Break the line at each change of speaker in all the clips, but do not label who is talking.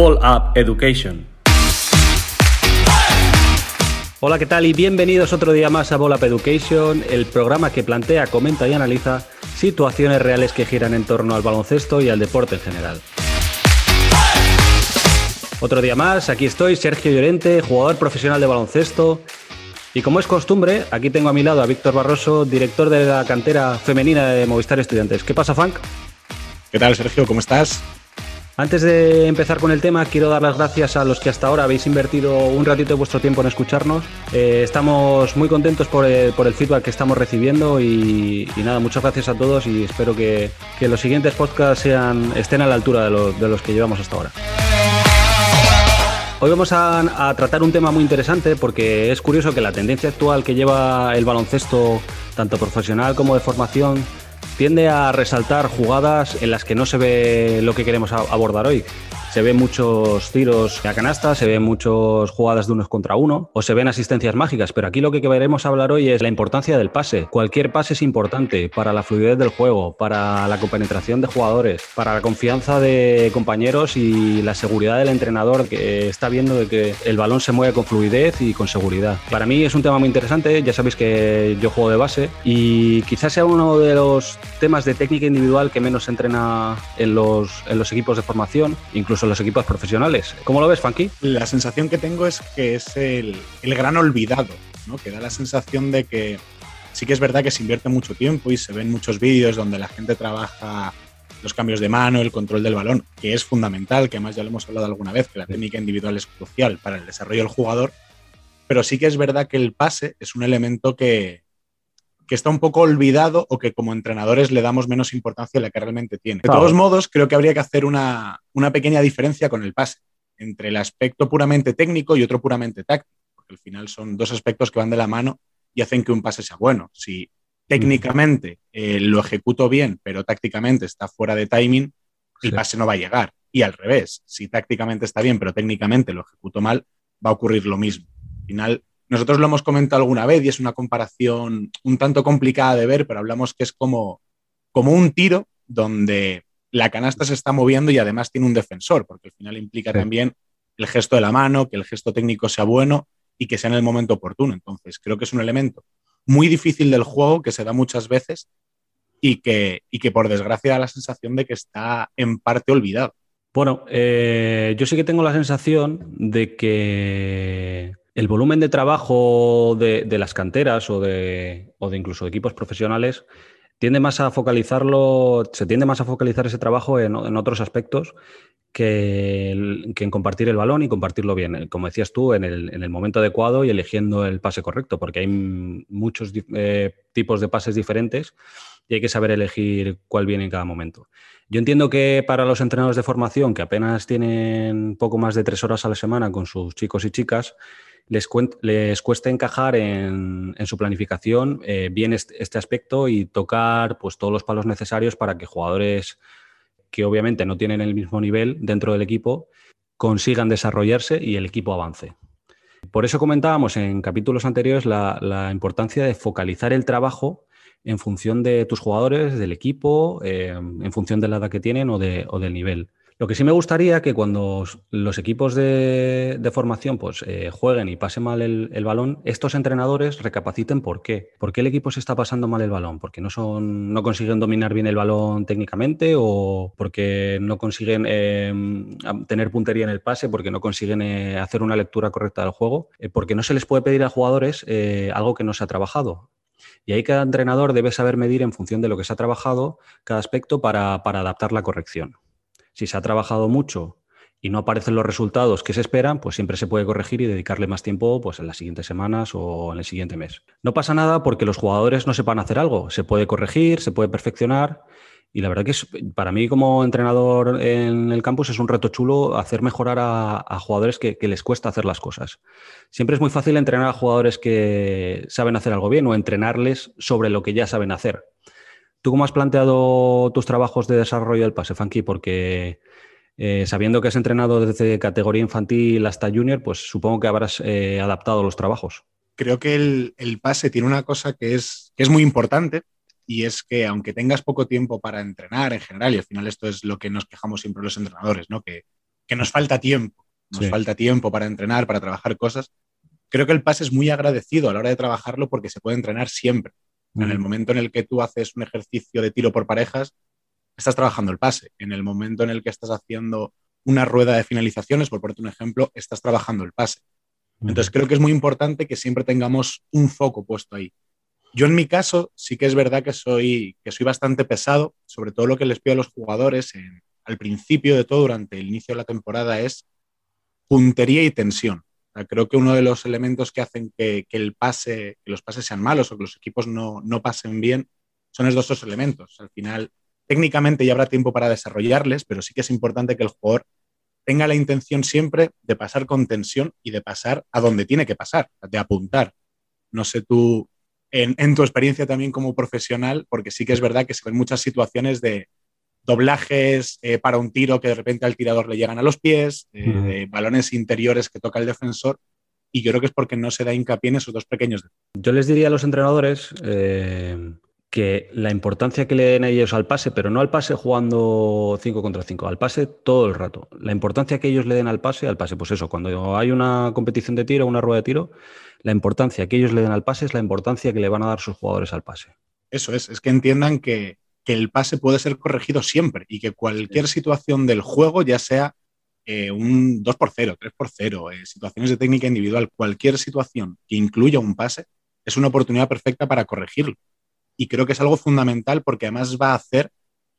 Ball Up Education. Hola, ¿qué tal? Y bienvenidos otro día más a Ball Up Education, el programa que plantea, comenta y analiza situaciones reales que giran en torno al baloncesto y al deporte en general. Otro día más, aquí estoy, Sergio Llorente, jugador profesional de baloncesto. Y como es costumbre, aquí tengo a mi lado a Víctor Barroso, director de la cantera femenina de Movistar Estudiantes. ¿Qué pasa, Frank?
¿Qué tal, Sergio? ¿Cómo estás?
Antes de empezar con el tema, quiero dar las gracias a los que hasta ahora habéis invertido un ratito de vuestro tiempo en escucharnos. Eh, estamos muy contentos por el, feedback que estamos recibiendo y, nada, muchas gracias a todos y espero que, los siguientes podcasts sean, estén a la altura de, los que llevamos hasta ahora. Hoy vamos a, tratar un tema muy interesante porque es curioso que la tendencia actual que lleva el baloncesto, tanto profesional como de formación, tiende a resaltar jugadas en las que no se ve lo que queremos abordar hoy. Se ven muchos tiros a canasta, se ven muchas jugadas de unos contra uno o se ven asistencias mágicas, pero aquí lo que queremos hablar hoy es la importancia del pase. Cualquier pase es importante para la fluidez del juego, para la compenetración de jugadores, para la confianza de compañeros y la seguridad del entrenador que está viendo de que el balón se mueve con fluidez y con seguridad. Para mí es un tema muy interesante, ya sabéis que yo juego de base y quizás sea uno de los temas de técnica individual que menos se entrena en los, en los equipos de formación, incluso en los equipos profesionales. ¿Cómo lo ves, Funky?
La sensación que tengo es que es el, gran olvidado, ¿no? que da la sensación de que sí que es verdad que se invierte mucho tiempo y se ven muchos vídeos donde la gente trabaja los cambios de mano, el control del balón, que es fundamental, que además ya lo hemos hablado alguna vez, que la técnica individual es crucial para el desarrollo del jugador, pero sí que es verdad que el pase es un elemento que, que está un poco olvidado o que como entrenadores le damos menos importancia a la que realmente tiene. De todos modos, creo que habría que hacer una, pequeña diferencia con el pase entre el aspecto puramente técnico y otro puramente táctico, porque al final son dos aspectos que van de la mano y hacen que un pase sea bueno. Si técnicamente eh, lo ejecuto bien, pero tácticamente está fuera de timing, el pase no va a llegar. Y al revés, si tácticamente está bien, pero técnicamente lo ejecuto mal, va a ocurrir lo mismo. Al final, nosotros lo hemos comentado alguna vez y es una comparación un tanto complicada de ver, pero hablamos que es como, como un tiro donde la canasta se está moviendo y además tiene un defensor, porque al final implica también el gesto de la mano, que el gesto técnico sea bueno y que sea en el momento oportuno. Entonces, creo que es un elemento muy difícil del juego que se da muchas veces y que, y que por desgracia da la sensación de que está en parte olvidado.
Bueno, eh, yo sí que tengo la sensación de que el volumen de trabajo de, las canteras o de, incluso de equipos profesionales tiende más a focalizarlo, se tiende más a focalizar ese trabajo en, otros aspectos que, en compartir el balón y compartirlo bien. Como decías tú, en el, momento adecuado y eligiendo el pase correcto, porque hay muchos eh, tipos de pases diferentes y hay que saber elegir cuál viene en cada momento. Yo entiendo que para los entrenadores de formación, que apenas tienen poco más de tres horas a la semana con sus chicos y chicas, les, cuesta encajar en, su planificación eh, bien este, aspecto y tocar pues, todos los palos necesarios para que jugadores que obviamente no tienen el mismo nivel dentro del equipo consigan desarrollarse y el equipo avance. Por eso comentábamos en capítulos anteriores la, importancia de focalizar el trabajo en función de tus jugadores, del equipo, eh, en función de la edad que tienen o, de, o del nivel. Lo que sí me gustaría que cuando los equipos de, formación pues, eh, jueguen y pasen mal el, balón, estos entrenadores recapaciten por qué. ¿Por qué el equipo se está pasando mal el balón? ¿Porque no, son, no consiguen dominar bien el balón técnicamente o porque no consiguen em, tener puntería en el pase, porque no consiguen eh, hacer una lectura correcta del juego? Eh, porque no se les puede pedir a jugadores algo que no se ha trabajado. Y ahí cada entrenador debe saber medir en función de lo que se ha trabajado cada aspecto para adaptar la corrección. Si se ha trabajado mucho y no aparecen los resultados que se esperan, pues siempre se puede corregir y dedicarle más tiempo pues, en las siguientes semanas o en el siguiente mes. No pasa nada porque los jugadores no sepan hacer algo. Se puede corregir, se puede perfeccionar. Y la verdad que para mí como entrenador en el campus es un reto chulo hacer mejorar a, jugadores que, les cuesta hacer las cosas. Siempre es muy fácil entrenar a jugadores que saben hacer algo bien o entrenarles sobre lo que ya saben hacer. ¿Tú cómo has planteado tus trabajos de desarrollo del pase, Funky? Porque eh, sabiendo que has entrenado desde categoría infantil hasta junior, pues supongo que habrás eh, adaptado los trabajos.
Creo que el, pase tiene una cosa que es, es muy importante y es que aunque tengas poco tiempo para entrenar en general, y al final esto es lo que nos quejamos siempre los entrenadores, ¿no? que, que nos falta tiempo, nos falta tiempo para entrenar, para trabajar cosas. Creo que el pase es muy agradecido a la hora de trabajarlo porque se puede entrenar siempre. En el momento en el que tú haces un ejercicio de tiro por parejas, estás trabajando el pase. En el momento en el que estás haciendo una rueda de finalizaciones, por ponerte un ejemplo, estás trabajando el pase. Entonces creo que es muy importante que siempre tengamos un foco puesto ahí. Yo en mi caso sí que es verdad que soy, que soy bastante pesado, sobre todo lo que les pido a los jugadores al principio de todo, durante el inicio de la temporada, es puntería y tensión. Creo que uno de los elementos que hacen que, el pase, que los pases sean malos o que los equipos no, no pasen bien son esos dos elementos. Al final, técnicamente ya habrá tiempo para desarrollarles, pero sí que es importante que el jugador tenga la intención siempre de pasar con tensión y de pasar a donde tiene que pasar, de apuntar. No sé tú, en, tu experiencia también como profesional, porque sí que es verdad que se ven muchas situaciones de doblajes eh, para un tiro que de repente al tirador le llegan a los pies, eh, balones interiores que toca el defensor, y yo creo que es porque no se da hincapié en esos dos pequeños.
Yo les diría a los entrenadores eh, que la importancia que le den a ellos al pase, pero no al pase jugando 5 contra 5, al pase todo el rato. La importancia que ellos le den al pase, al pase, pues eso, cuando hay una competición de tiro, una rueda de tiro, la importancia que ellos le den al pase es la importancia que le van a dar sus jugadores al pase.
Eso es, es que entiendan que, el pase puede ser corregido siempre y que cualquier situación del juego, ya sea eh, un 2 por 0, 3 por 0, eh, situaciones de técnica individual, cualquier situación que incluya un pase, es una oportunidad perfecta para corregirlo y creo que es algo fundamental porque además va a hacer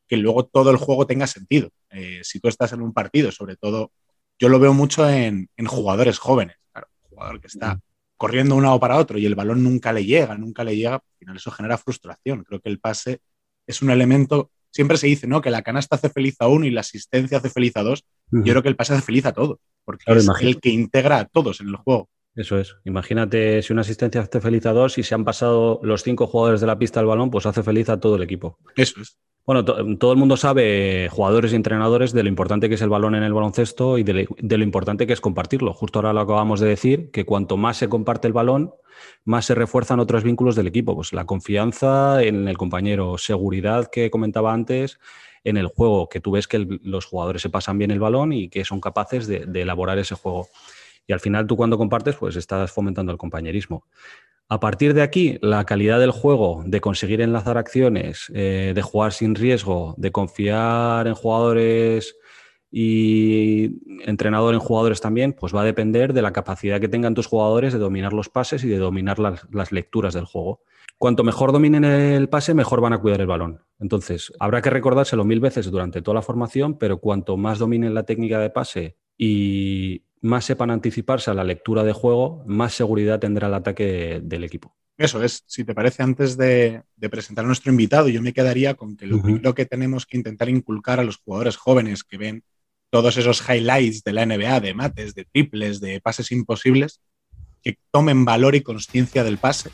que luego todo el juego tenga sentido. Eh, si tú estás en un partido, sobre todo, yo lo veo mucho en, jugadores jóvenes, claro, un jugador que está corriendo de un lado para otro y el balón nunca le llega, nunca le llega, al final eso genera frustración. Creo que el pase es un elemento, siempre se dice, ¿no? Que la canasta hace feliz a uno y la asistencia hace feliz a dos. Yo creo que el pase hace feliz a todos, porque es el que integra a todos en el juego.
Eso es. Imagínate si una asistencia hace feliz a dos y se han pasado los cinco jugadores de la pista al balón, pues hace feliz a todo el equipo.
Eso es.
Bueno, todo el mundo sabe, jugadores y entrenadores, de lo importante que es el balón en el baloncesto y de, lo importante que es compartirlo. Justo ahora lo acabamos de decir, que cuanto más se comparte el balón, más se refuerzan otros vínculos del equipo. Pues la confianza en el compañero, seguridad que comentaba antes, en el juego, que tú ves que los jugadores se pasan bien el balón y que son capaces de elaborar ese juego. Y al final tú cuando compartes, pues estás fomentando el compañerismo. A partir de aquí, la calidad del juego, de conseguir enlazar acciones, eh, de jugar sin riesgo, de confiar en jugadores y entrenador en jugadores también, pues va a depender de la capacidad que tengan tus jugadores de dominar los pases y de dominar las, las lecturas del juego. Cuanto mejor dominen el pase, mejor van a cuidar el balón. Entonces, habrá que recordárselo mil veces durante toda la formación, pero cuanto más dominen la técnica de pase y, más sepan anticiparse a la lectura de juego, más seguridad tendrá el ataque del equipo.
Eso es, si te parece, antes de, presentar a nuestro invitado, yo me quedaría con que lo que tenemos que intentar inculcar a los jugadores jóvenes que ven todos esos highlights de la NBA, de mates, de triples, de pases imposibles, que tomen valor y conciencia del pase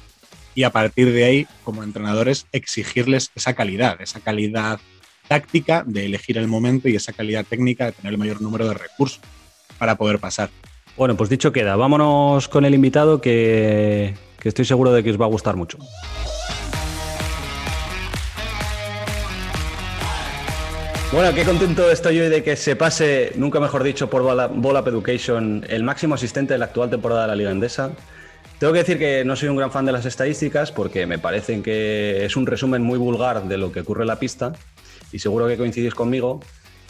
y a partir de ahí, como entrenadores, exigirles esa calidad, esa calidad táctica de elegir el momento y esa calidad técnica de tener el mayor número de recursos para poder pasar.
Bueno, pues dicho queda, vámonos con el invitado que, estoy seguro de que os va a gustar mucho. Bueno, qué contento estoy hoy de que se pase, nunca mejor dicho, por Bola Education, el máximo asistente de la actual temporada de la Liga Endesa. Tengo que decir que no soy un gran fan de las estadísticas porque me parecen que es un resumen muy vulgar de lo que ocurre en la pista y seguro que coincidís conmigo,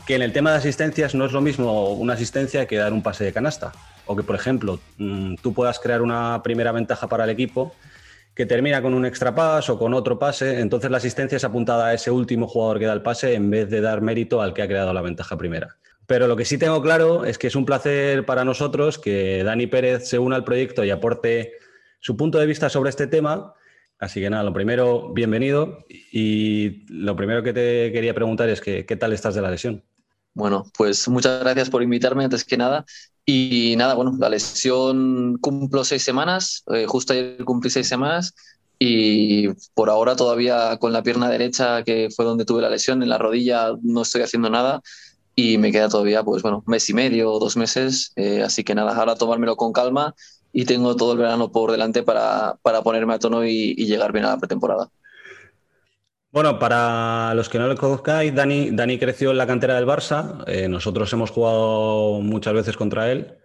que en el tema de asistencias no es lo mismo una asistencia que dar un pase de canasta. O que, por ejemplo, mm, tú puedas crear una primera ventaja para el equipo que termina con un extra pass o con otro pase, entonces la asistencia es apuntada a ese último jugador que da el pase en vez de dar mérito al que ha creado la ventaja primera. Pero lo que sí tengo claro es que es un placer para nosotros que Dani Pérez se una al proyecto y aporte su punto de vista sobre este tema. Así que nada, lo primero, bienvenido. Y lo primero que te quería preguntar es que, qué tal estás de la lesión.
Bueno, pues muchas gracias por invitarme antes que nada. Y nada, bueno, la lesión cumplo seis semanas, eh, justo ayer cumplí seis semanas y por ahora todavía con la pierna derecha, que fue donde tuve la lesión, en la rodilla no estoy haciendo nada y me queda todavía, pues bueno, mes y medio o dos meses. Eh, así que nada, ahora tomármelo con calma y tengo todo el verano por delante para, para ponerme a tono y llegar bien a la pretemporada.
Bueno, para los que no lo conozcáis, Dani, creció en la cantera del Barça. Eh, nosotros hemos jugado muchas veces contra él.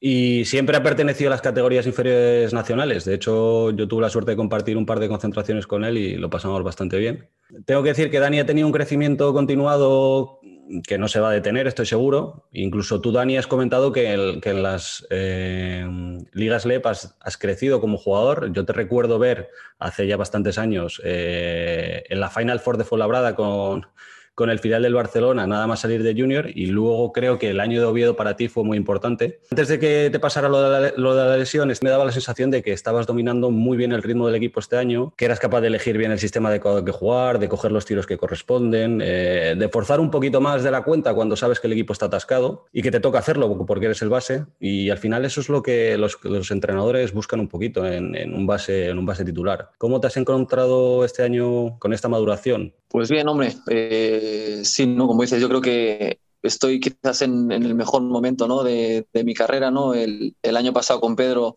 Y siempre ha pertenecido a las categorías inferiores nacionales. De hecho, yo tuve la suerte de compartir un par de concentraciones con él y lo pasamos bastante bien. Tengo que decir que Dani ha tenido un crecimiento continuado que no se va a detener, estoy seguro. Incluso tú, Dani, has comentado que, en las eh, ligas LEP has, crecido como jugador. Yo te recuerdo ver hace ya bastantes años eh, en la Final Four de Fuenlabrada con, con el final del Barcelona, nada más salir de Junior, y luego creo que el año de Oviedo para ti fue muy importante. Antes de que te pasara lo de, la, lesión, me daba la sensación de que estabas dominando muy bien el ritmo del equipo este año, que eras capaz de elegir bien el sistema de que jugar, de coger los tiros que corresponden, eh, de forzar un poquito más de la cuenta cuando sabes que el equipo está atascado y que te toca hacerlo porque eres el base. Y al final eso es lo que los, entrenadores buscan un poquito en, en, un base, en un base titular. ¿Cómo te has encontrado este año con esta maduración?
Pues bien, hombre, eh, sí, ¿no? Como dices, yo creo que estoy quizás en, el mejor momento ¿no? de, mi carrera, ¿no? El, año pasado con Pedro,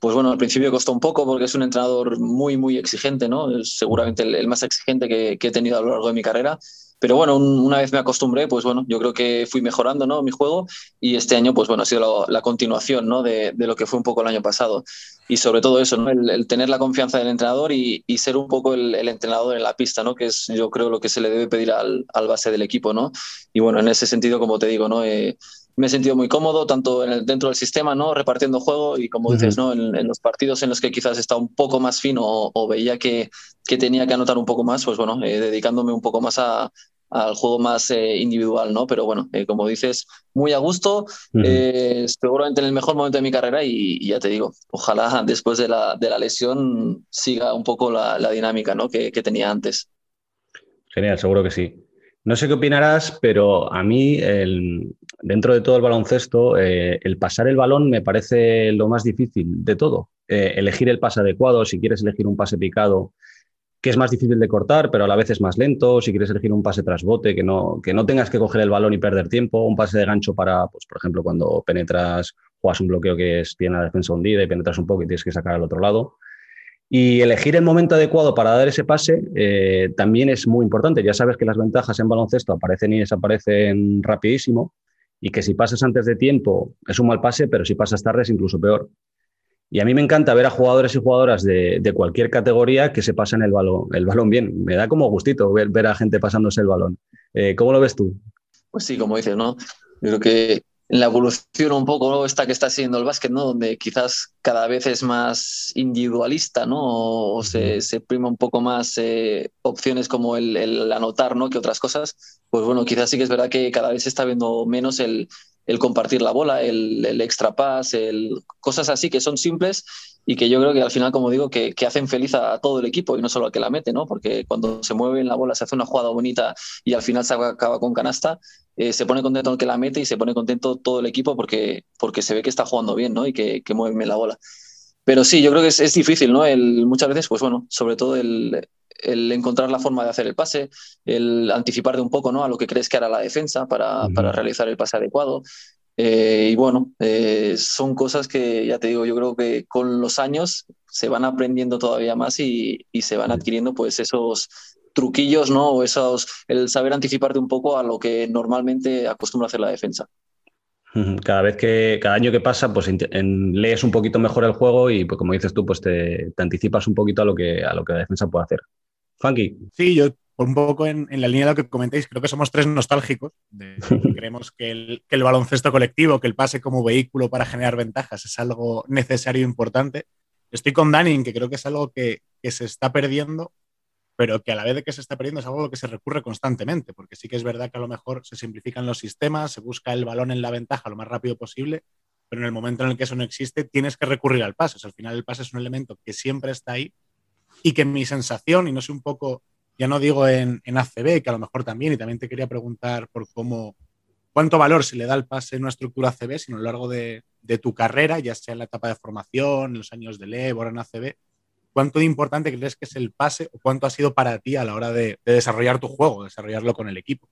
pues bueno, al principio costó un poco porque es un entrenador muy, muy exigente, ¿no? Seguramente el, más exigente que, he tenido a lo largo de mi carrera. Pero bueno, una vez me acostumbré, pues bueno, yo creo que fui mejorando ¿no? mi juego y este año, pues bueno, ha sido la, continuación ¿no? de, de, lo que fue un poco el año pasado. Y sobre todo eso, ¿no? el, tener la confianza del entrenador y, y ser un poco el, el, entrenador en la pista, ¿no? que es yo creo lo que se le debe pedir al, al base del equipo. ¿no? Y bueno, en ese sentido, como te digo, ¿no? Eh, me he sentido muy cómodo, tanto en el, dentro del sistema, ¿no? repartiendo juego y como dices, ¿no? En, en, los partidos en los que quizás estaba un poco más fino o, veía que, que, tenía que anotar un poco más, pues bueno, eh, dedicándome un poco más a, al juego más eh, individual, ¿no? Pero bueno, eh, como dices, muy a gusto, eh, seguramente en el mejor momento de mi carrera y, ya te digo, ojalá después de la, de la lesión siga un poco la, la dinámica ¿no? que, que, tenía antes.
Genial, seguro que sí. No sé qué opinarás, pero a mí, el, dentro de todo el baloncesto, el pasar el balón me parece lo más difícil de todo. elegir el pase adecuado, si quieres elegir un pase picado, que es más difícil de cortar, pero a la vez es más lento. Si quieres elegir un pase tras bote, que no, que no tengas que coger el balón y perder tiempo, un pase de gancho para, pues, por ejemplo, cuando penetras, juegas un bloqueo que es, tiene la defensa hundida y penetras un poco y tienes que sacar al otro lado. Y elegir el momento adecuado para dar ese pase eh, también es muy importante. Ya sabes que las ventajas en baloncesto aparecen y desaparecen rapidísimo y que si pasas antes de tiempo es un mal pase, pero si pasas tarde es incluso peor. Y a mí me encanta ver a jugadores y jugadoras de, cualquier categoría que se pasen el balón, el balón bien. Me da como gustito ver, ver a gente pasándose el balón. Eh, ¿Cómo lo ves tú?
Pues sí, como dices, ¿no? Yo creo que la evolución un poco ¿no? esta que está siendo el básquet, ¿no? Donde quizás cada vez es más individualista, ¿no? O, se, se, prima un poco más eh, opciones como el, el, anotar, ¿no? Que otras cosas. Pues bueno, quizás sí que es verdad que cada vez se está viendo menos el, el compartir la bola, el, el extra pass, el, cosas así que son simples y que yo creo que al final, como digo, que, que, hacen feliz a todo el equipo y no solo al que la mete, ¿no? Porque cuando se mueve en la bola, se hace una jugada bonita y al final se acaba con canasta, eh, se pone contento el que la mete y se pone contento todo el equipo porque, porque se ve que está jugando bien, ¿no? Y que, que mueve la bola. Pero sí, yo creo que es, es difícil, ¿no? El, muchas veces, pues bueno, sobre todo el, el encontrar la forma de hacer el pase, el anticipar de un poco ¿no? a lo que crees que hará la defensa para, para realizar el pase adecuado. Eh, y bueno, eh, son cosas que ya te digo, yo creo que con los años se van aprendiendo todavía más y, y se van adquiriendo pues esos truquillos, ¿no? O esos, el saber anticiparte un poco a lo que normalmente acostumbra hacer la defensa.
Cada vez que, cada año que pasa, pues lees un poquito mejor el juego y, pues, como dices tú, pues te, te, anticipas un poquito a lo que a lo que la defensa puede hacer. Funky.
Sí, yo un poco en, la línea de lo que comentéis, creo que somos tres nostálgicos. creemos que el, que el, baloncesto colectivo, que el pase como vehículo para generar ventajas es algo necesario e importante. Estoy con Dani que creo que es algo que, que, se está perdiendo, pero que a la vez de que se está perdiendo es algo a lo que se recurre constantemente, porque sí que es verdad que a lo mejor se simplifican los sistemas, se busca el balón en la ventaja lo más rápido posible, pero en el momento en el que eso no existe, tienes que recurrir al pase. O sea, al final el pase es un elemento que siempre está ahí y que mi sensación, y no sé un poco, ya no digo en, en, ACB, que a lo mejor también, y también te quería preguntar por cómo, cuánto valor se le da al pase en una estructura ACB, sino a lo largo de, de, tu carrera, ya sea en la etapa de formación, en los años de LEV, ahora en ACB, ¿cuánto de importante crees que es el pase o cuánto ha sido para ti a la hora de, de desarrollar tu juego, desarrollarlo con el equipo?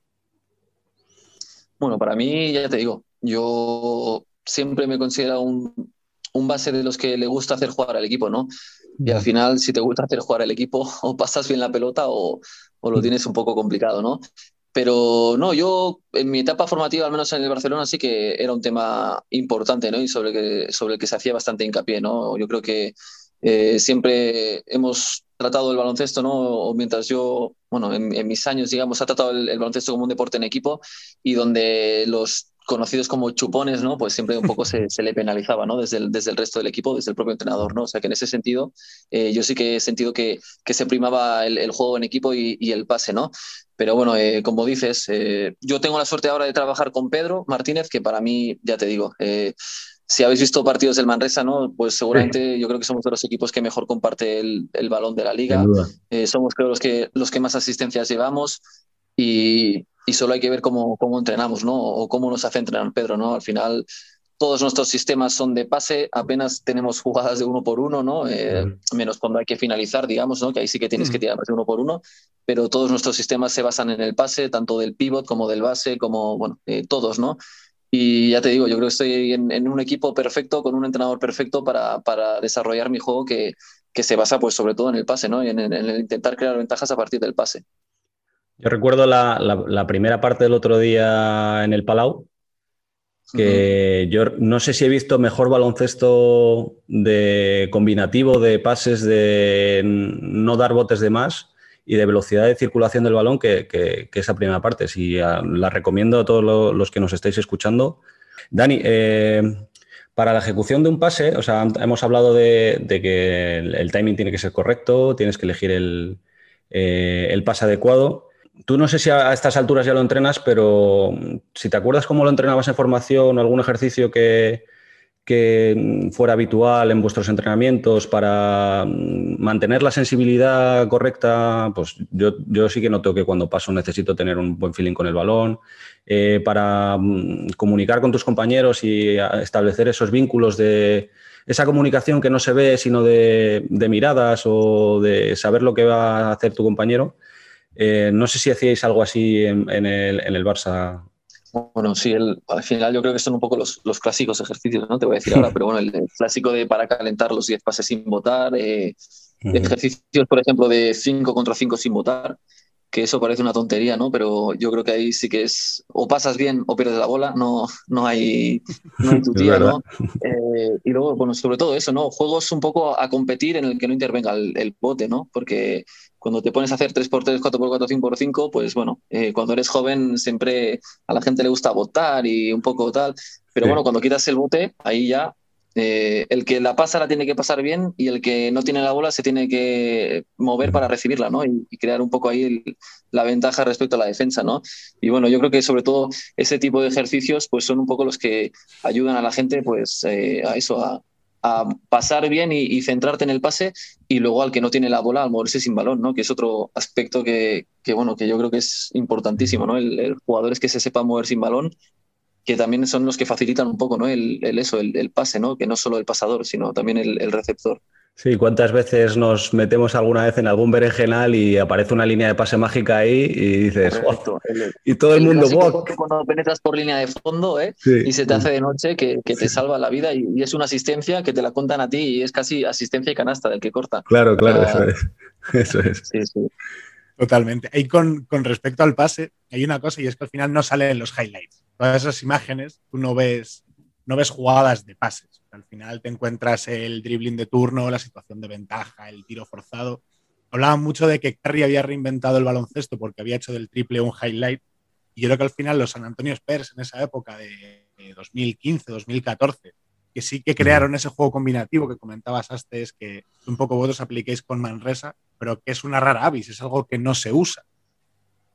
Bueno, para mí, ya te digo, yo siempre me considero un, un base de los que le gusta hacer jugar al equipo, ¿no? Y al final, si te gusta hacer jugar al equipo, o pasas bien la pelota o, o lo tienes un poco complicado, ¿no? Pero no, yo en mi etapa formativa, al menos en el Barcelona, sí que era un tema importante, ¿no? Y sobre, que, sobre el que se hacía bastante hincapié, ¿no? Yo creo que eh, siempre hemos tratado el baloncesto, ¿no? O mientras yo, bueno, en, mis años, digamos, ha tratado el, baloncesto como un deporte en equipo y donde los conocidos como chupones, ¿no? Pues siempre un poco se, le penalizaba, ¿no? Desde el, desde el resto del equipo, desde el propio entrenador, ¿no? O sea que en ese sentido, eh, yo sí que he sentido que, que se primaba el, juego en equipo y, el pase, ¿no? Pero bueno, eh, como dices, eh, yo tengo la suerte ahora de trabajar con Pedro Martínez, que para mí, ya te digo, si habéis visto partidos del Manresa, ¿no? Pues seguramente yo creo que somos de los equipos que mejor comparte el, el balón de la liga. somos creo los que, los que más asistencias llevamos. Y, y solo hay que ver cómo, cómo entrenamos, ¿no? O cómo nos hace entrenar Pedro, ¿no? Al final, todos nuestros sistemas son de pase, apenas tenemos jugadas de uno por uno, ¿no? Eh, menos cuando hay que finalizar, digamos, ¿no? Que ahí sí que tienes que tirar más de uno por uno, pero todos nuestros sistemas se basan en el pase, tanto del pivot como del base, como, bueno, eh, todos, ¿no? Y ya te digo, yo creo que estoy en, un equipo perfecto, con un entrenador perfecto para, para desarrollar mi juego que, que, se basa, pues, sobre todo en el pase, ¿no? Y en, en el intentar crear ventajas a partir del pase.
Yo recuerdo la, primera parte del otro día en el Palau, que yo no sé si he visto mejor baloncesto de combinativo de pases de no dar botes de más y de velocidad de circulación del balón que, esa primera parte. Si la recomiendo a todos los que nos estáis escuchando. Dani, eh, para la ejecución de un pase, o sea, hemos hablado de, que el, timing tiene que ser correcto, tienes que elegir el, eh, el pase adecuado. Tú no sé si a estas alturas ya lo entrenas, pero mm, si te acuerdas cómo lo entrenabas en formación o algún ejercicio que, que fuera habitual en vuestros entrenamientos para mm, mantener la sensibilidad correcta, pues yo, yo sí que noto que cuando paso necesito tener un buen feeling con el balón, eh, para mm, comunicar con tus compañeros y establecer esos vínculos de esa comunicación que no se ve sino de miradas o de saber lo que va a hacer tu compañero. Eh, no sé si hacíais algo así en, el, en el, Barça.
Bueno, sí, al final yo creo que son un poco los, los, clásicos ejercicios, ¿no? Te voy a decir ahora, pero bueno, el, clásico de para calentar los 10 pases sin votar, eh, ejercicios, por ejemplo, de 5 contra 5 sin votar, que eso parece una tontería, ¿no? Pero yo creo que ahí sí que es o pasas bien o pierdes la bola, no, no hay, no hay tutía, ¿no? Eh, y luego, bueno, sobre todo eso, ¿no? Juegos un poco a competir en el que no intervenga el, el bote, ¿no? Porque cuando te pones a hacer 3x3, 4x4, 5x5, pues bueno, eh, cuando eres joven siempre a la gente le gusta votar y un poco tal, pero bueno, cuando quitas el bote, ahí ya eh, el que la pasa la tiene que pasar bien y el que no tiene la bola se tiene que mover para recibirla, ¿no? Y, crear un poco ahí la ventaja respecto a la defensa, ¿no? Y bueno, yo creo que sobre todo ese tipo de ejercicios pues son un poco los que ayudan a la gente pues eh, a eso, a, pasar bien y, centrarte en el pase y luego al que no tiene la bola al moverse sin balón, ¿no? Que es otro aspecto que, bueno, que yo creo que es importantísimo, ¿no? El, jugador es que se sepa mover sin balón, que también son los que facilitan un poco, ¿no? El, eso, el, pase, ¿no? Que no solo el pasador, sino también el receptor.
Sí, ¿cuántas veces nos metemos alguna vez en algún berenjenal y aparece una línea de pase mágica ahí y dices, y todo el, mundo,
Cuando penetras por línea de fondo ¿eh? y se te hace de noche que, te salva la vida y, es una asistencia que te la contan a ti y es casi asistencia y canasta del que corta.
Claro, claro, eso es. Eso es.
Sí, sí. Totalmente. Ahí con, con respecto al pase, hay una cosa y es que al final no salen los highlights. Todas esas imágenes, tú no ves no ves jugadas de pases. Al final te encuentras el dribbling de turno, la situación de ventaja, el tiro forzado. Hablaban mucho de que Curry había reinventado el baloncesto porque había hecho del triple un highlight. Y yo creo que al final los San Antonio Spurs en esa época de 2015, 2014, que sí que crearon ese juego combinativo que comentabas antes, que un poco vosotros apliquéis con Manresa, pero que es una rara avis, es algo que no se usa.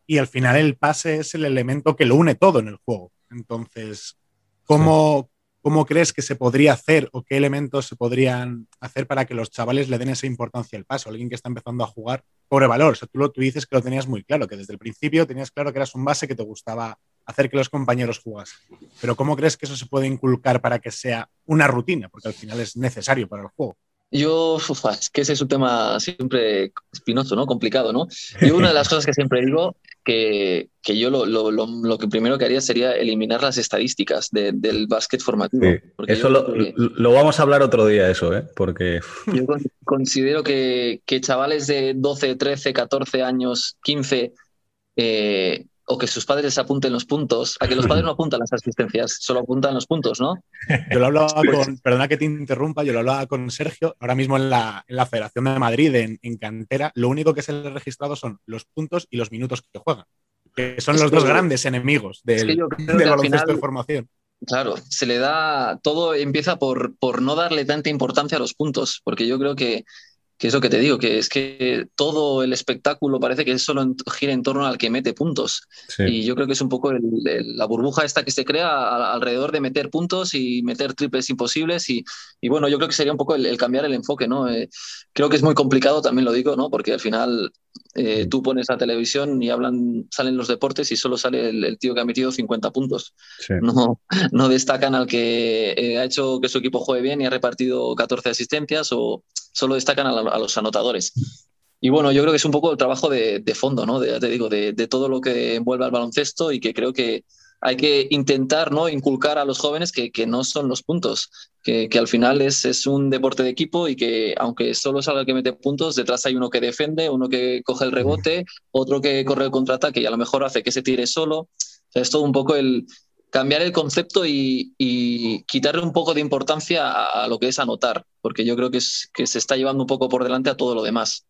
Y al final el pase es el elemento que lo une todo en el juego. Entonces, ¿cómo, ¿Cómo crees que se podría hacer o qué elementos se podrían hacer para que los chavales le den esa importancia al paso? Alguien que está empezando a jugar, pobre valor. O sea, tú, lo, tú dices que lo tenías muy claro, que desde el principio tenías claro que eras un base que te gustaba hacer que los compañeros jugasen. Pero ¿cómo crees que eso se puede inculcar para que sea una rutina? Porque al final es necesario para el juego.
Yo, es que ese es un tema siempre espinoso, ¿no? Complicado, ¿no? Y una de las cosas que siempre digo que, que yo lo, lo, lo, que primero que haría sería eliminar las estadísticas del básquet formativo.
eso lo, vamos a hablar otro día, eso, ¿eh? Porque...
Yo considero que, que chavales de 12, 13, 14 años, 15, eh, o que sus padres apunten los puntos, a que los padres no apuntan las asistencias, solo apuntan los puntos, ¿no?
Yo lo hablaba con, perdona que te interrumpa, yo lo hablaba con Sergio, ahora mismo en la, en la Federación de Madrid, en, en, Cantera, lo único que se le ha registrado son los puntos y los minutos que juegan, que son los dos grandes enemigos del, del baloncesto de formación.
Claro, se le da, todo empieza por, por no darle tanta importancia a los puntos, porque yo creo que que es lo que te digo, que es que todo el espectáculo parece que solo gira en torno al que mete puntos. Y yo creo que es un poco la burbuja esta que se crea alrededor de meter puntos y meter triples imposibles. Y, bueno, yo creo que sería un poco el, cambiar el enfoque, ¿no? Eh, creo que es muy complicado, también lo digo, ¿no? Porque al final eh, tú pones la televisión y hablan, salen los deportes y solo sale el, tío que ha metido 50 puntos. No, no destacan al que eh, ha hecho que su equipo juegue bien y ha repartido 14 asistencias o solo destacan a, los anotadores. Y bueno, yo creo que es un poco el trabajo de, fondo, ¿no? De, te digo, de, todo lo que envuelve al baloncesto y que creo que hay que intentar ¿no? inculcar a los jóvenes que, no son los puntos, que, al final es, es, un deporte de equipo y que aunque solo salga el que mete puntos, detrás hay uno que defiende, uno que coge el rebote, otro que corre el contraataque y a lo mejor hace que se tire solo. O sea, es todo un poco el, cambiar el concepto y, quitarle un poco de importancia a, lo que es anotar, porque yo creo que, es, que se está llevando un poco por delante a todo lo demás.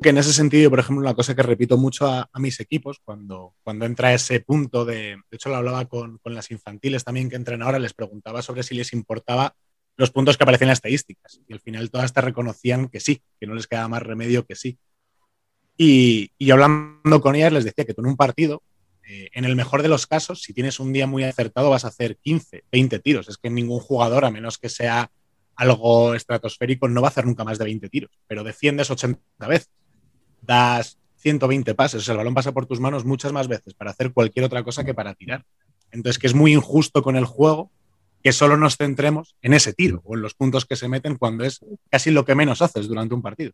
Que en ese sentido, por ejemplo, una cosa que repito mucho a, mis equipos, cuando, cuando entra ese punto de, de hecho lo hablaba con, con las infantiles también que entran ahora, les preguntaba sobre si les importaba los puntos que aparecen en las estadísticas. Y al final todas te reconocían que sí, que no les quedaba más remedio que sí. Y, y hablando con ellas les decía que tú en un partido eh, en el mejor de los casos, si tienes un día muy acertado, vas a hacer 15, 20 tiros. Es que ningún jugador, a menos que sea algo estratosférico, no va a hacer nunca más de 20 tiros. Pero defiendes 80 veces, das 120 pases, el balón pasa por tus manos muchas más veces para hacer cualquier otra cosa que para tirar. Entonces, que es muy injusto con el juego que solo nos centremos en ese tiro o en los puntos que se meten cuando es casi lo que menos haces durante un partido.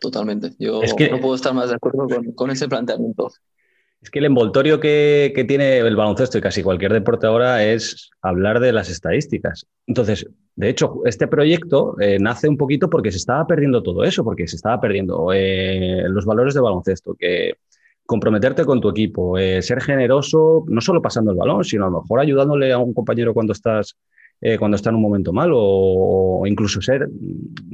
Totalmente. Yo no puedo estar más de acuerdo con, con ese planteamiento.
Es que el envoltorio que, tiene el baloncesto y casi cualquier deporte ahora es hablar de las estadísticas. Entonces, de hecho, este proyecto eh, nace un poquito porque se estaba perdiendo todo eso, porque se estaba perdiendo eh, los valores de baloncesto, que comprometerte con tu equipo, eh, ser generoso, no solo pasando el balón, sino a lo mejor ayudándole a un compañero cuando estás eh, cuando está en un momento malo o, incluso ser,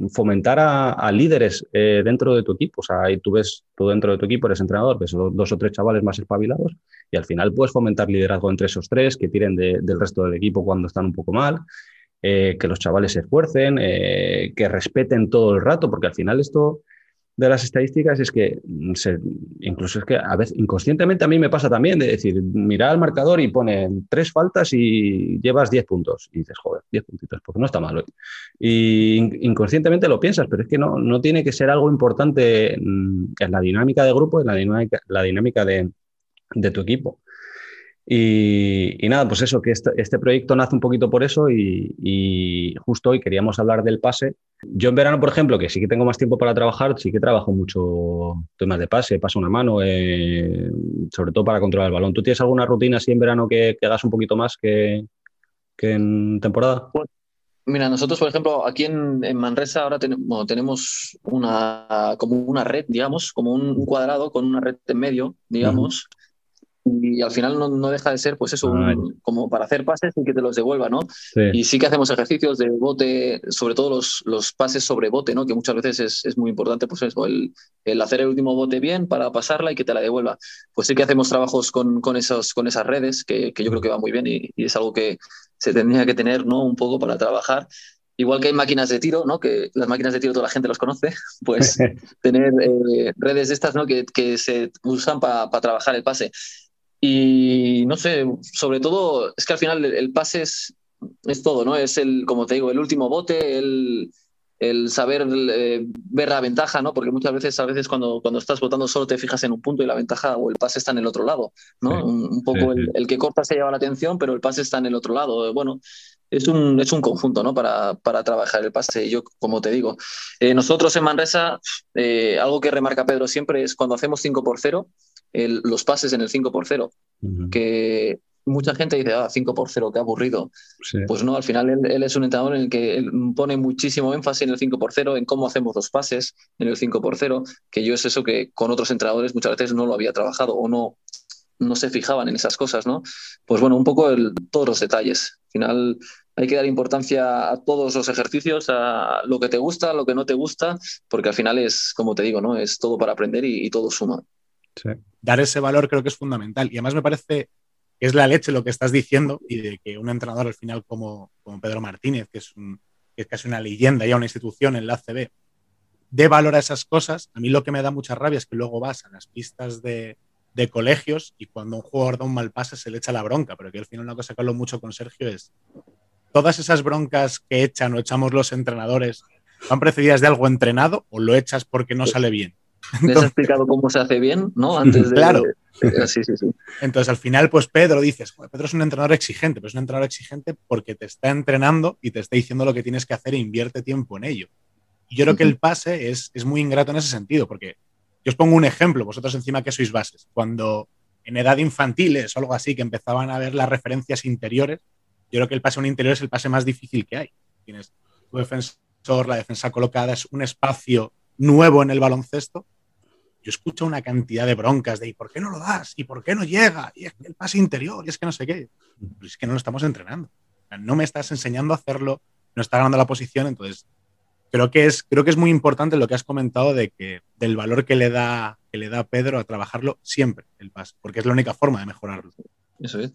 fomentar a, líderes eh, dentro de tu equipo. O sea, ahí tú ves, tú dentro de tu equipo eres entrenador, ves dos o tres chavales más espabilados y al final puedes fomentar liderazgo entre esos tres que tiren del resto del equipo cuando están un poco mal. Eh, que los chavales se esfuercen, que respeten todo el rato, porque al final esto, de las estadísticas es que mm, incluso es que a veces inconscientemente a mí me pasa también de decir, mira al marcador y pone tres faltas y llevas 10 puntos. Y dices, joder, 10 puntitos, porque no está mal hoy. Y inconscientemente lo piensas, pero es que no, no tiene que ser algo importante en la dinámica de grupo, en la dinámica, la dinámica de, de tu equipo. Y, nada, pues eso, que este, este, proyecto nace un poquito por eso y, justo hoy queríamos hablar del pase. Yo en verano, por ejemplo, que sí que tengo más tiempo para trabajar, sí que trabajo mucho temas de pase, paso una mano, eh, sobre todo para controlar el balón. ¿Tú tienes alguna rutina así en verano que, hagas un poquito más que, en temporada?
Pues, mira, nosotros, por ejemplo, aquí en, Manresa ahora tenemos, tenemos una, como una red, digamos, como un, cuadrado con una red en medio, digamos y al final no, no, deja de ser, pues eso, como para hacer pases y que te los devuelva, ¿no? Y sí que hacemos ejercicios de bote, sobre todo los, los pases sobre bote, ¿no? Que muchas veces es, es muy importante, pues eso, el, el, hacer el último bote bien para pasarla y que te la devuelva. Pues sí que hacemos trabajos con, con, esos, con esas redes, que, que yo creo que va muy bien y, y, es algo que se tendría que tener, ¿no? Un poco para trabajar. Igual que hay máquinas de tiro, ¿no? Que las máquinas de tiro toda la gente los conoce, pues tener eh, redes de estas, ¿no? Que, que se usan para trabajar el pase. Y no sé, sobre todo, es que al final el, pase es, es, todo, ¿no? Es el, como te digo, el último bote, el, el saber eh, ver la ventaja, ¿no? Porque muchas veces, a veces cuando, cuando estás votando solo te fijas en un punto y la ventaja o el pase está en el otro lado, ¿no? un, poco el, el, que corta se lleva la atención, pero el pase está en el otro lado. Bueno, es un, es un conjunto, ¿no? Para, para trabajar el pase. Yo, como te digo, eh, nosotros en Manresa, eh, algo que remarca Pedro siempre es cuando hacemos 5 por 0, los pases en el 5 por 0, que mucha gente dice, ah, 5 por 0, qué aburrido. Pues no, al final él, es un entrenador en el que pone muchísimo énfasis en el 5 por 0, en cómo hacemos los pases en el 5 por 0, que yo es eso que con otros entrenadores muchas veces no lo había trabajado o no, no se fijaban en esas cosas, ¿no? Pues bueno, un poco el, todos los detalles. Al final hay que dar importancia a todos los ejercicios, a lo que te gusta, a lo que no te gusta, porque al final es, como te digo, ¿no? Es todo para aprender y, todo suma.
Dar ese valor creo que es fundamental. Y además me parece es la leche lo que estás diciendo y de que un entrenador al final como, como Pedro Martínez, que es, que es casi una leyenda ya, una institución en la ACB, dé valor a esas cosas. A mí lo que me da mucha rabia es que luego vas a las pistas de, de colegios y cuando un jugador da un mal pase se le echa la bronca, pero que al final una cosa que hablo mucho con Sergio es todas esas broncas que echan o echamos los entrenadores van precedidas de algo entrenado o lo echas porque no sale bien.
Les he explicado cómo se hace bien, ¿no?
Antes de, claro, Sí, sí, sí. Entonces, al final, pues Pedro dices, Pedro es un entrenador exigente, pero es un entrenador exigente porque te está entrenando y te está diciendo lo que tienes que hacer e invierte tiempo en ello. Y yo creo que el pase es, es muy ingrato en ese sentido, porque yo os pongo un ejemplo, vosotros encima que sois bases, cuando en edad infantiles o algo así, que empezaban a ver las referencias interiores, yo creo que el pase a un interior es el pase más difícil que hay. Tienes tu defensor, la defensa colocada, es un espacio nuevo en el baloncesto yo escucho una cantidad de broncas de ¿y por qué no lo das? ¿y por qué no llega? y es que el pase interior, y es que no sé qué. Pero es que no lo estamos entrenando. no me estás enseñando a hacerlo, no está ganando la posición, entonces creo que es, creo que es muy importante lo que has comentado de que, del valor que le, da, que le da Pedro a trabajarlo siempre el pase, porque es la única forma de mejorarlo.
Eso es.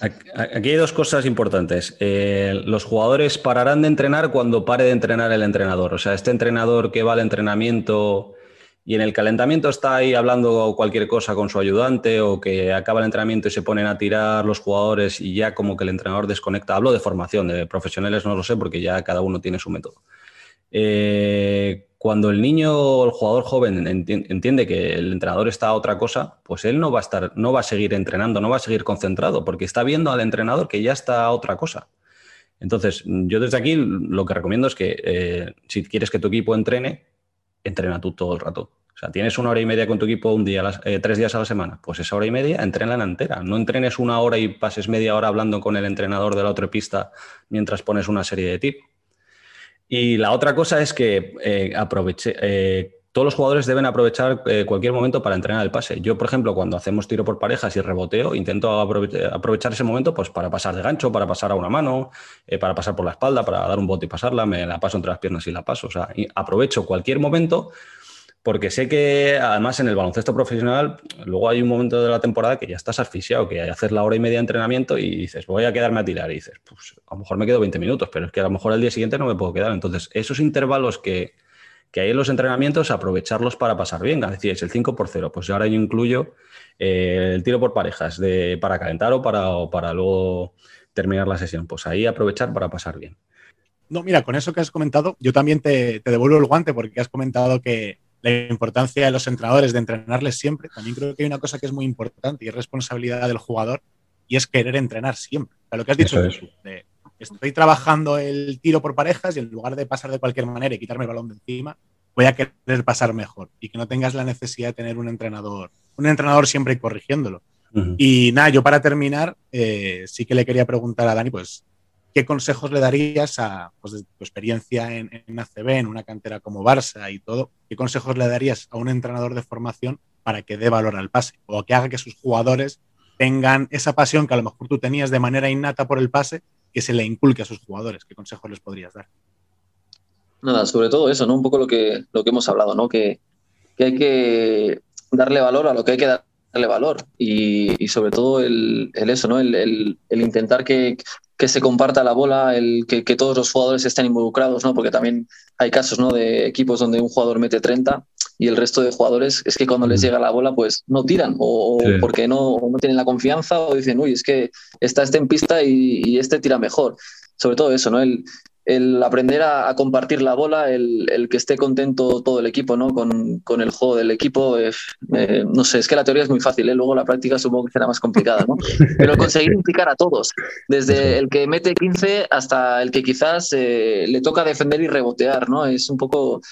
Aquí hay dos cosas importantes. Eh, los jugadores pararán de entrenar cuando pare de entrenar el entrenador. O sea, este entrenador que va al entrenamiento y en el calentamiento está ahí hablando cualquier cosa con su ayudante o que acaba el entrenamiento y se ponen a tirar los jugadores y ya como que el entrenador desconecta. Hablo de formación, de profesionales no lo sé porque ya cada uno tiene su método. Eh, cuando el niño o el jugador joven entiende que el entrenador está a otra cosa, pues él no va a estar, no va a seguir entrenando, no va a seguir concentrado, porque está viendo al entrenador que ya está a otra cosa. Entonces, yo desde aquí lo que recomiendo es que eh, si quieres que tu equipo entrene, entrena tú todo el rato. O sea, tienes una hora y media con tu equipo un día, eh, tres días a la semana, pues esa hora y media entrena la entera. No entrenes una hora y pases media hora hablando con el entrenador de la otra pista mientras pones una serie de tips. Y la otra cosa es que eh, aproveche, eh, todos los jugadores deben aprovechar cualquier momento para entrenar el pase. Yo, por ejemplo, cuando hacemos tiro por parejas y reboteo, intento aprovechar ese momento pues, para pasar de gancho, para pasar a una mano, para pasar por la espalda, para dar un bote y pasarla, me la paso entre las piernas y la paso. O sea, aprovecho cualquier momento porque sé que además en el baloncesto profesional luego hay un momento de la temporada que ya estás asfixiado, que haces la hora y media de entrenamiento y dices, voy a quedarme a tirar y dices, pues a lo mejor me quedo 20 minutos, pero es que a lo mejor el día siguiente no me puedo quedar. Entonces, esos intervalos que, hay en los entrenamientos, aprovecharlos para pasar bien. Es el 5 por 0. Pues ahora yo incluyo eh, el tiro por parejas de, para calentar o para, para luego terminar la sesión. Pues ahí aprovechar para pasar bien.
No, mira, con eso que has comentado, yo también te devuelvo el guante porque has comentado que la importancia de los entrenadores de entrenarles siempre, también creo que hay una cosa que es muy importante y es responsabilidad del jugador y es querer entrenar siempre. O lo que has dicho estoy trabajando el tiro por parejas y en lugar de pasar de cualquier manera y quitarme el balón de encima, voy a querer pasar mejor y que no tengas la necesidad de tener un entrenador, un entrenador siempre corrigiéndolo. Y nada, yo para terminar, eh, sí que le quería preguntar a Dani, pues, ¿qué consejos le darías a pues, tu experiencia en, en, ACB, en una cantera como Barça y todo? ¿Qué consejos le darías a un entrenador de formación para que dé valor al pase o que haga que sus jugadores tengan esa pasión que a lo mejor tú tenías de manera innata por el pase, que se le inculque a sus jugadores? ¿Qué consejos les podrías dar?
Nada, sobre todo eso, ¿no? Un poco lo que, lo que hemos hablado, ¿no? Que, hay que darle valor a lo que hay que darle valor y, sobre todo el, eso, ¿no? el, intentar que, que se comparta la bola, el que, todos los jugadores estén involucrados, ¿no? Porque también hay casos, ¿no? De equipos donde un jugador mete 30 y el resto de jugadores es que cuando les llega la bola, pues no tiran o, porque no, no, tienen la confianza o dicen, uy, es que está este en pista y, y este tira mejor. Sobre todo eso, ¿no? El, el aprender a, compartir la bola, el, que esté contento todo el equipo ¿no? con, el juego del equipo. Eh, no sé, es que la teoría es muy fácil, ¿eh? luego la práctica supongo que será más complicada, ¿no? pero conseguir implicar a todos, desde el que mete 15 hasta el que quizás eh, le toca defender y rebotear, ¿no? Es un poco,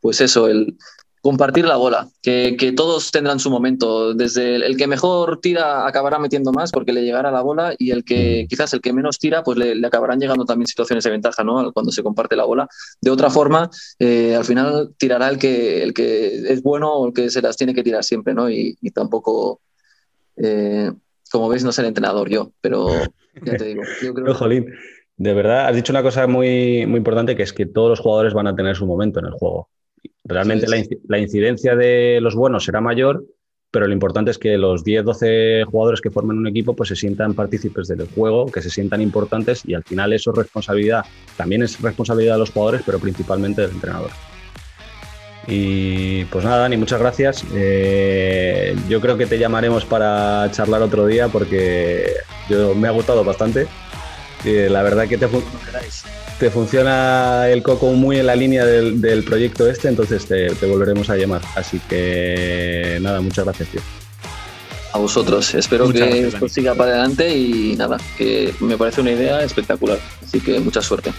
pues eso, el, compartir la bola, que, todos tendrán su momento. Desde el, que mejor tira acabará metiendo más porque le llegará la bola y el que quizás el que menos tira, pues le, acabarán llegando también situaciones de ventaja, ¿no? Cuando se comparte la bola. De otra forma, eh, al final tirará el que, el que es bueno o el que se las tiene que tirar siempre, ¿no? Y, tampoco, eh, como veis, no ser entrenador yo, pero ya te digo. Yo creo...
Jolín. De verdad, has dicho una cosa muy, muy importante, que es que todos los jugadores van a tener su momento en el juego. Realmente la, incidencia de los buenos será mayor, pero lo importante es que los 10, 12 jugadores que formen un equipo pues se sientan partícipes del juego, que se sientan importantes y al final eso es responsabilidad, también es responsabilidad de los jugadores, pero principalmente del entrenador. Y pues nada, Dani, muchas gracias. Eh, yo creo que te llamaremos para charlar otro día porque yo, me ha gustado bastante. Y la verdad que te, te funciona el coco muy en la línea del, proyecto este, entonces te, volveremos a llamar. Así que nada, muchas gracias, tío.
A vosotros, espero que esto siga para adelante y nada, que me parece una idea espectacular. Así que mucha suerte.